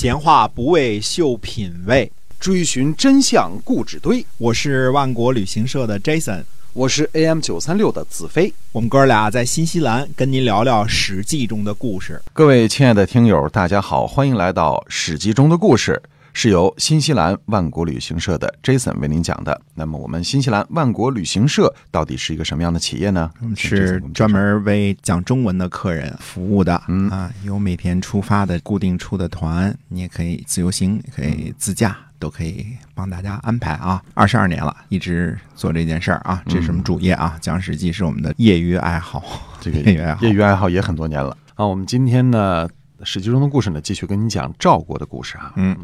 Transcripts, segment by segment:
闲话不为秀品味，追寻真相故纸堆。我是万国旅行社的 Jason，我是 AM 九三六的子飞。我们哥俩在新西兰跟您聊聊《史记》中的故事。各位亲爱的听友，大家好，欢迎来到《史记》中的故事，是由新西兰万国旅行社的 Jason 为您讲的。那么，我们新西兰万国旅行社到底是一个什么样的企业呢？是专门为讲中文的客人服务的。嗯啊，有每天出发的固定出的团，你也可以自由行，也可以自驾。都可以帮大家安排啊！二十二年了，一直做这件事儿啊，这是我们主业啊。讲史记是我们的业余爱好，这个 业余爱好，业余爱好也很多年了啊。我们今天呢，史记中的故事呢，继续跟你讲赵国的故事啊。嗯，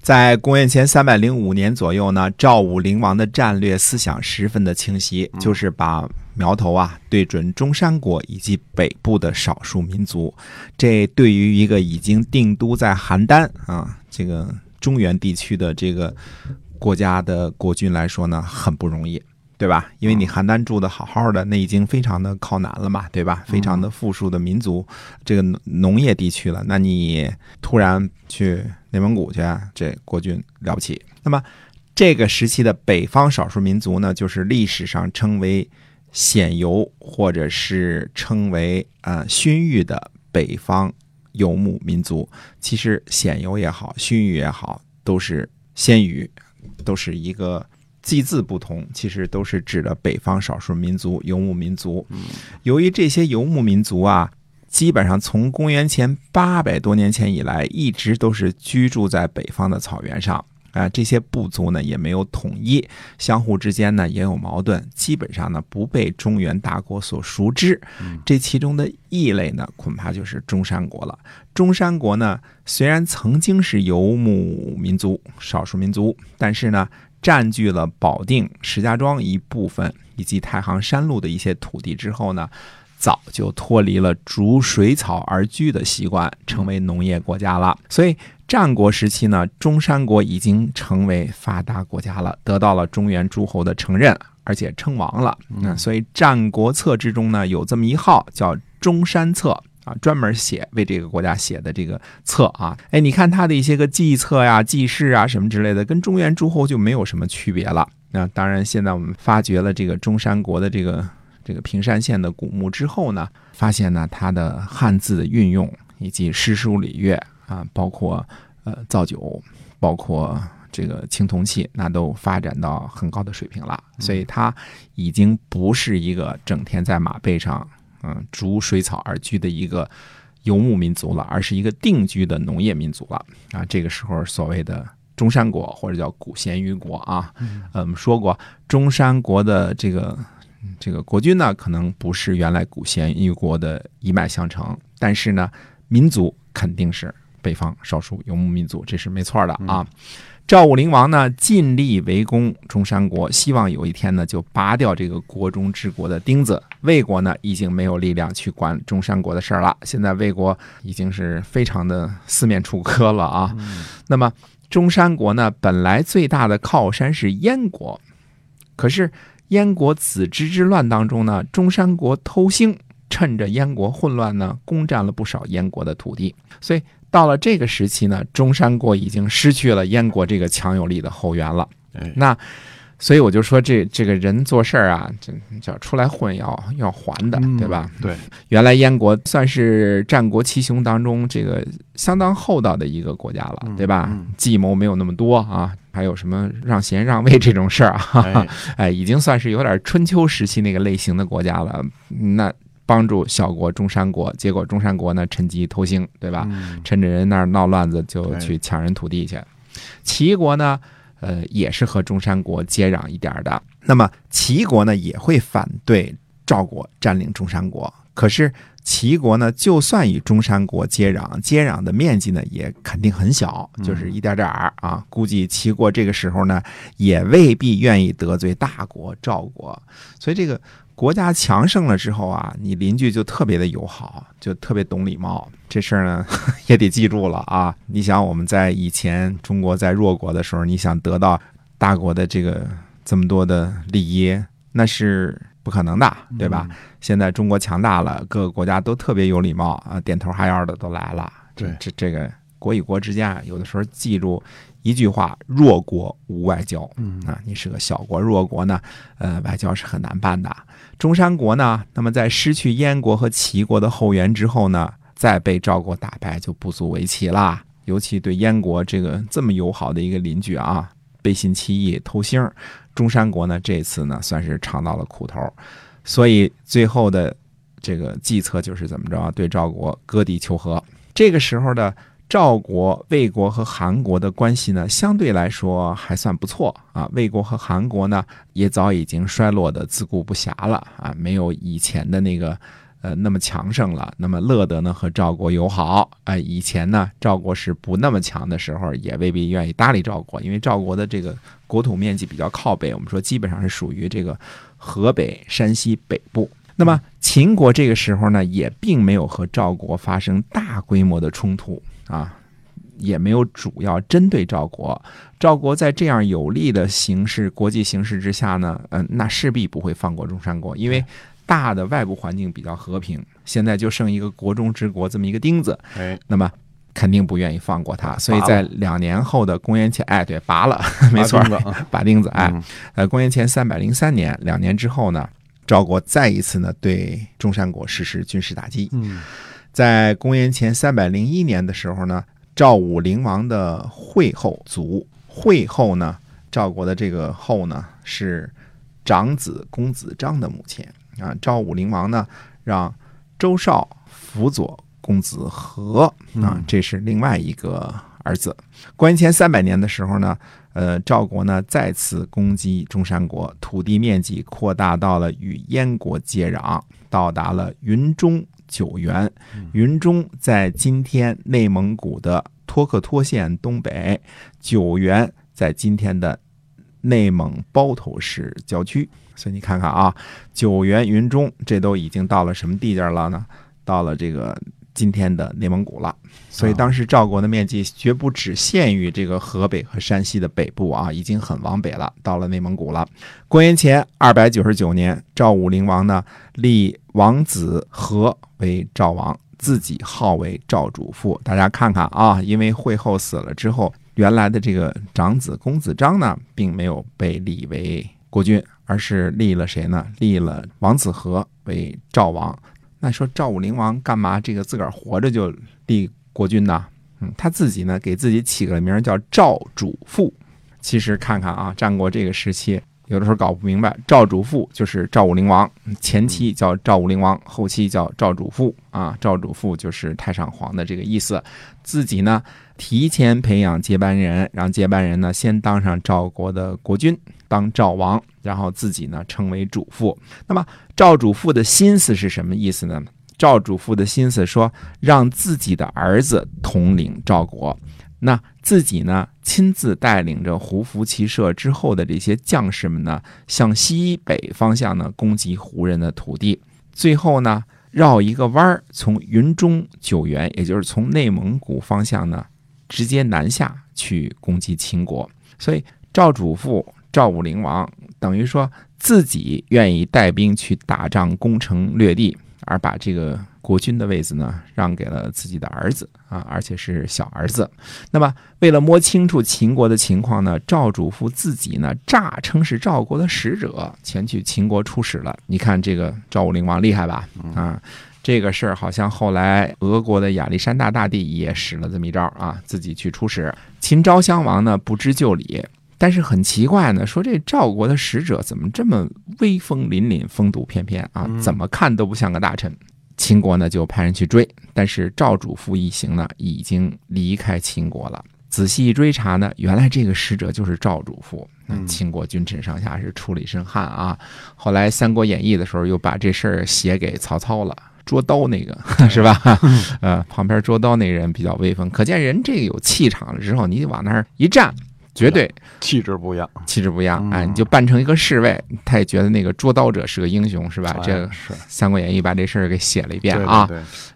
在公元前三百零五年左右呢，赵武灵王的战略思想十分的清晰，就是把苗头啊对准中山国以及北部的少数民族。这对于一个已经定都在邯郸啊，这个。中原地区的这个国家的国君来说呢，很不容易，对吧？因为你邯郸住的好好的，那已经非常的靠南了嘛，对吧？非常的富庶的民族，这个农业地区了，那你突然去内蒙古去，这国君了不起。那么这个时期的北方少数民族呢，就是历史上称为鲜游或者是称为呃勋域的北方。游牧民族其实鲜游也好，勋语也好，都是鲜语，都是一个字字不同，其实都是指的北方少数民族游牧民族。由于这些游牧民族啊，基本上从公元前八百多年前以来，一直都是居住在北方的草原上。啊，这些部族呢也没有统一，相互之间呢也有矛盾，基本上呢不被中原大国所熟知。这其中的异类呢，恐怕就是中山国了。中山国呢，虽然曾经是游牧民族、少数民族，但是呢，占据了保定、石家庄一部分以及太行山路的一些土地之后呢，早就脱离了逐水草而居的习惯，成为农业国家了。所以。战国时期呢，中山国已经成为发达国家了，得到了中原诸侯的承认，而且称王了。那所以《战国策》之中呢，有这么一号叫《中山策》啊，专门写为这个国家写的这个策啊。哎，你看他的一些个计策呀、记事啊什么之类的，跟中原诸侯就没有什么区别了。那当然，现在我们发掘了这个中山国的这个这个平山县的古墓之后呢，发现呢它的汉字的运用以及诗书礼乐。啊，包括呃造酒，包括这个青铜器，那都发展到很高的水平了。所以它已经不是一个整天在马背上嗯逐水草而居的一个游牧民族了，而是一个定居的农业民族了。啊，这个时候所谓的中山国或者叫古咸鱼国啊，嗯，我们说过中山国的这个这个国君呢，可能不是原来古咸鱼国的一脉相承，但是呢，民族肯定是。北方少数游牧民族，这是没错的啊。赵武灵王呢，尽力围攻中山国，希望有一天呢，就拔掉这个国中之国的钉子。魏国呢，已经没有力量去管中山国的事儿了。现在魏国已经是非常的四面楚歌了啊。那么中山国呢，本来最大的靠山是燕国，可是燕国子之之乱当中呢，中山国偷腥，趁着燕国混乱呢，攻占了不少燕国的土地，所以。到了这个时期呢，中山国已经失去了燕国这个强有力的后援了。那所以我就说，这这个人做事儿啊，这叫出来混要要还的，对吧？对，原来燕国算是战国七雄当中这个相当厚道的一个国家了，对吧？计谋没有那么多啊，还有什么让贤让位这种事儿啊，哎，已经算是有点春秋时期那个类型的国家了。那。帮助小国中山国，结果中山国呢趁机偷腥，对吧？趁着人那儿闹乱子，就去抢人土地去。齐国呢，呃，也是和中山国接壤一点的。那么齐国呢，也会反对赵国占领中山国。可是齐国呢，就算与中山国接壤，接壤的面积呢，也肯定很小，就是一点点儿啊。估计齐国这个时候呢，也未必愿意得罪大国赵国。所以这个。国家强盛了之后啊，你邻居就特别的友好，就特别懂礼貌。这事儿呢 也得记住了啊！你想我们在以前中国在弱国的时候，你想得到大国的这个这么多的礼仪，那是不可能的，对吧？现在中国强大了，各个国家都特别有礼貌啊，点头哈腰的都来了。对，这这个国与国之间啊，有的时候记住一句话：弱国无外交。嗯啊，你是个小国弱国呢，呃，外交是很难办的。中山国呢，那么在失去燕国和齐国的后援之后呢，再被赵国打败就不足为奇啦。尤其对燕国这个这么友好的一个邻居啊，背信弃义、偷腥儿，中山国呢这次呢算是尝到了苦头，所以最后的这个计策就是怎么着啊，对赵国割地求和。这个时候的赵国、魏国和韩国的关系呢，相对来说还算不错啊。魏国和韩国呢，也早已经衰落的自顾不暇了啊，没有以前的那个呃那么强盛了。那么乐得呢和赵国友好啊、以前呢赵国是不那么强的时候，也未必愿意搭理赵国，因为赵国的这个国土面积比较靠北，我们说基本上是属于这个河北、山西北部。那么秦国这个时候呢，也并没有和赵国发生大规模的冲突啊，也没有主要针对赵国。赵国在这样有利的形势、国际形势之下呢，嗯、那势必不会放过中山国，因为大的外部环境比较和平，现在就剩一个国中之国这么一个钉子，哎，那么肯定不愿意放过他。所以在两年后的公元前，哎，对，拔了，没错拔，钉子 哎，嗯呃，公元前三百零三年，两年之后呢，赵国再一次呢对中山国实施军事打击。嗯在公元前三百零一年的时候呢，赵武灵王的惠后族，惠后呢，赵国的这个后呢是长子公子章的母亲啊。赵武灵王呢让周绍辅佐公子和啊嗯，这是另外一个儿子。公元前三百年的时候呢，呃，赵国呢再次攻击中山国，土地面积扩大到了与燕国接壤，到达了云中九原。云中在今天内蒙古的托克托县东北，九原在今天的内蒙包头市郊区。所以你看看啊，九原、云中，这都已经到了什么地界了呢？到了这个今天的内蒙古了。所以当时赵国的面积绝不只限于这个河北和山西的北部啊，已经很往北了，到了内蒙古了。公元前二百九十九年，赵武灵王呢立王子和为赵王，自己号为赵主父。大家看看啊，因为惠后死了之后，原来的这个长子公子章呢，并没有被立为国君，而是立了谁呢？立了王子和为赵王。那说赵武灵王干嘛这个自个儿活着就立国君呢？嗯，他自己呢给自己起个名叫赵主父。其实看看啊，战国这个时期，有的时候搞不明白，赵主父就是赵武灵王，前期叫赵武灵王，后期叫赵主父啊。赵主父就是太上皇的这个意思。自己呢提前培养接班人，让接班人呢先当上赵国的国君，当赵王，然后自己呢称为主父。那么赵主父的心思是什么意思呢？赵主父的心思说，让自己的儿子统领赵国，那自己呢亲自带领着胡服骑射之后的这些将士们呢，向西北方向呢攻击胡人的土地，最后呢绕一个弯儿，从云中九原，也就是从内蒙古方向呢，直接南下去攻击秦国。所以赵主父赵武灵王等于说自己愿意带兵去打仗、攻城略地，而把这个国君的位子呢让给了自己的儿子啊，而且是小儿子。那么为了摸清楚秦国的情况呢，赵主父自己呢诈称是赵国的使者，前去秦国出使了。你看这个赵武灵王厉害吧？啊。这个事儿好像后来俄国的亚历山大大帝也使了这么一招啊，自己去出使。秦昭襄王呢不知就里，但是很奇怪呢，说这赵国的使者怎么这么威风凛凛、风度翩翩啊？怎么看都不像个大臣。秦国呢就派人去追，但是赵主父一行呢已经离开秦国了。仔细一追查呢，原来这个使者就是赵主父。嗯秦国君臣上下是出了一身汗啊。后来《三国演义》的时候又把这事儿写给曹操了。捉刀那个 是吧？呃，旁边捉刀那人比较威风，可见人这个有气场了之后，你往那儿一站，绝对气质不一样，气质不一样。嗯哎，你就扮成一个侍卫，他也觉得那个捉刀者是个英雄，是吧？哎这个《是三国演义》把这事儿给写了一遍啊。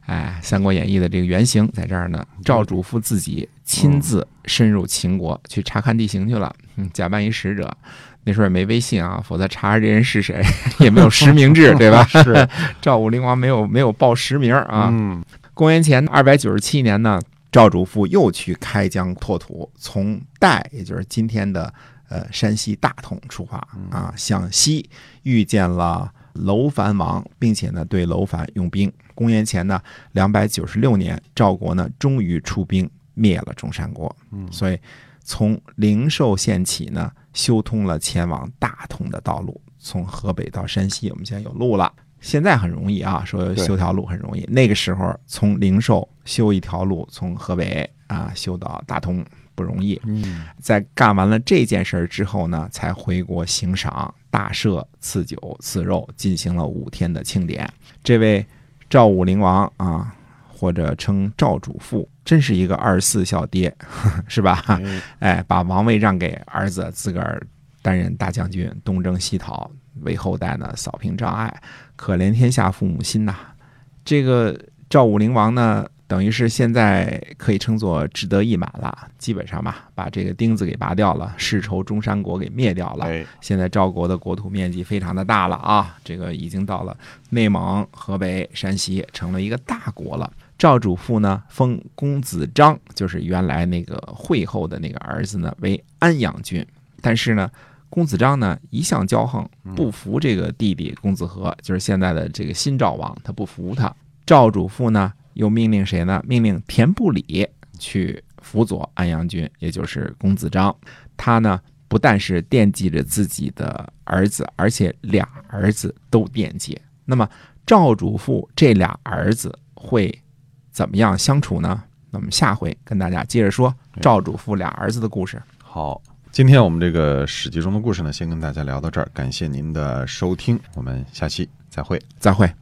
哎，《三国演义》的这个原型在这儿呢。赵主父自己亲自深入秦国去查看地形去了，嗯，假扮一使者。那时候也没微信啊，否则查查这人是谁 也没有实名制，对吧？是 赵武灵王没有没有报实名啊。嗯公元前二百九十七年呢，赵主父又去开疆拓土，从代，也就是今天的呃山西大同出发啊，向西遇见了楼烦王，并且呢对楼烦用兵。公元前呢两百九十六年，赵国呢终于出兵灭了中山国。嗯所以从灵寿县起呢，修通了前往大同的道路，从河北到山西，我们现在有路了。现在很容易啊，说修条路很容易。那个时候从灵寿修一条路，从河北啊修到大同不容易。嗯在干完了这件事儿之后呢，才回国行赏、大赦、赐酒、赐肉，进行了五天的庆典。这位赵武灵王啊，或者称赵主父，真是一个二十四孝爹，是吧？哎哎，把王位让给儿子，自个儿担任大将军，东征西讨，为后代呢扫平障碍，可怜天下父母心呐。这个赵武灵王呢，等于是现在可以称作志得意满了，基本上嘛，把这个钉子给拔掉了，世仇中山国给灭掉了。哎，现在赵国的国土面积非常的大了啊，这个已经到了内蒙、河北、山西，成了一个大国了。赵主父呢，封公子章，就是原来那个惠后的那个儿子呢，为安阳君。但是呢，公子章呢一向骄横，不服这个弟弟公子和，就是现在的这个新赵王，他不服他。赵主父呢又命令谁呢？命令田不礼去辅佐安阳君，也就是公子章。他呢不但是惦记着自己的儿子，而且俩儿子都惦记。那么赵主父这俩儿子会怎么样相处呢？那么下回跟大家接着说赵主父俩儿子的故事。好，今天我们这个史记中的故事呢，先跟大家聊到这儿，感谢您的收听，我们下期再会。再会。